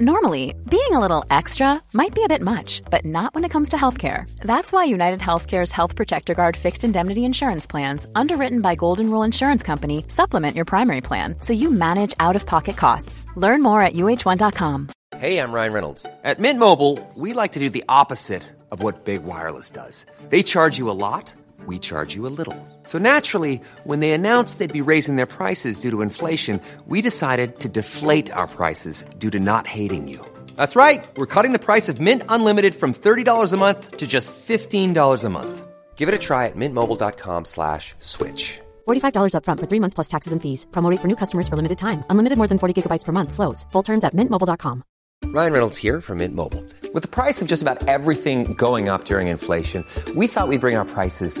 Normally, being a little extra might be a bit much, but not when it comes to healthcare. That's why United Healthcare's Health Protector Guard fixed indemnity insurance plans, underwritten by Golden Rule Insurance Company, supplement your primary plan so you manage out of pocket costs. Learn more at uh1.com. Hey, I'm Ryan Reynolds. At Mint Mobile, we like to do the opposite of what Big Wireless does. They charge you a lot, we charge you a little. So naturally, when they announced they'd be raising their prices due to inflation, we decided to deflate our prices due to not hating you. That's right. We're cutting the price of Mint Unlimited from $30 a month to just $15 a month. Give it a try at mintmobile.com slash switch. $45 upfront for three months plus taxes and fees. Promote for new customers for limited time. Unlimited more than 40 gigabytes per month. Slows. Full terms at mintmobile.com. Ryan Reynolds here from Mint Mobile. With the price of just about everything going up during inflation, we thought we'd bring our prices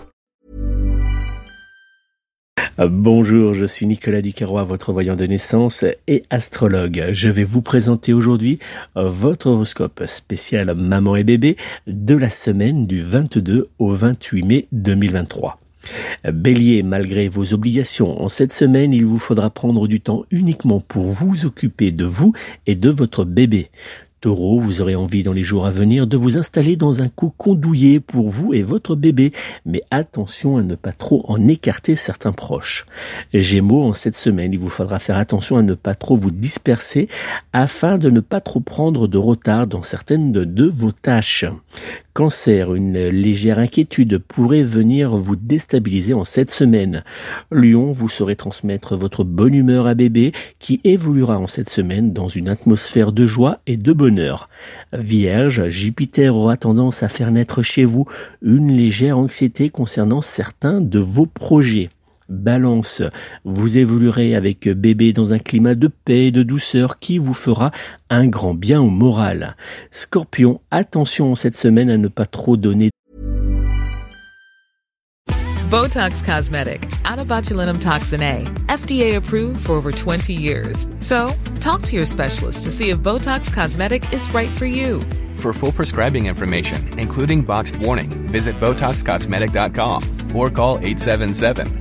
Euh, Bonjour, je suis Nicolas Ducarrois, votre voyant de naissance et astrologue. Je vais vous présenter aujourd'hui euh, votre horoscope spécial maman et bébé de la semaine du 22 au 28 mai 2023. Bélier, malgré vos obligations, en cette semaine, il vous faudra prendre du temps uniquement pour vous occuper de vous et de votre bébé. Taureau, vous aurez envie dans les jours à venir de vous installer dans un cocon douillet pour vous et votre bébé, mais attention à ne pas trop en écarter certains proches. Gémeaux, en cette semaine, il vous faudra faire attention à ne pas trop vous disperser afin de ne pas trop prendre de retard dans certaines de, de vos tâches. Cancer, une légère inquiétude pourrait venir vous déstabiliser en cette semaine. Lion, vous saurez transmettre votre bonne humeur à bébé qui évoluera en cette semaine dans une atmosphère de joie et de bonheur. Vierge, Jupiter aura tendance à faire naître chez vous une légère anxiété concernant certains de vos projets. Balance, vous évoluerez avec bébé dans un climat de paix et de douceur qui vous fera un grand bien au moral. Scorpion, attention cette semaine à ne pas trop donner Botox Cosmetic, out of botulinum toxin A, FDA approved for over 20 years. So, talk to your specialist to see if Botox Cosmetic is right for you. For full prescribing information, including boxed warning, visit BotoxCosmetic.com or call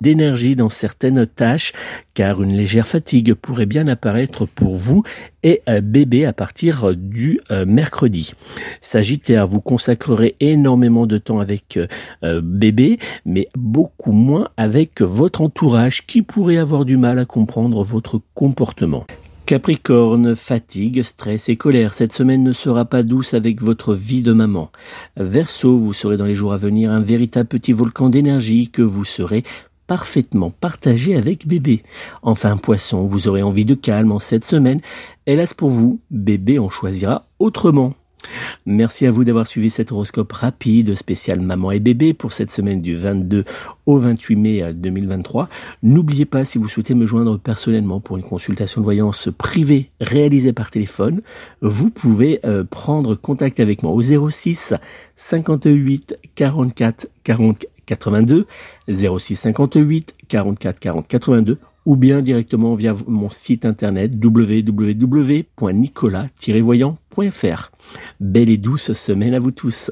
d'énergie dans certaines tâches car une légère fatigue pourrait bien apparaître pour vous et euh, bébé à partir du euh, mercredi. Sagittaire, vous consacrerez énormément de temps avec euh, bébé mais beaucoup moins avec votre entourage qui pourrait avoir du mal à comprendre votre comportement. Capricorne, fatigue, stress et colère. Cette semaine ne sera pas douce avec votre vie de maman. Verseau, vous serez dans les jours à venir un véritable petit volcan d'énergie que vous serez parfaitement partagé avec bébé. Enfin, poisson, vous aurez envie de calme en cette semaine. Hélas pour vous, bébé en choisira autrement. Merci à vous d'avoir suivi cet horoscope rapide spécial maman et bébé pour cette semaine du 22 au 28 mai 2023. N'oubliez pas si vous souhaitez me joindre personnellement pour une consultation de voyance privée réalisée par téléphone, vous pouvez euh, prendre contact avec moi au 06 58 44 40 82 06 58 44 40 82 ou bien directement via mon site internet www.nicolas-voyant.fr. Belle et douce semaine à vous tous.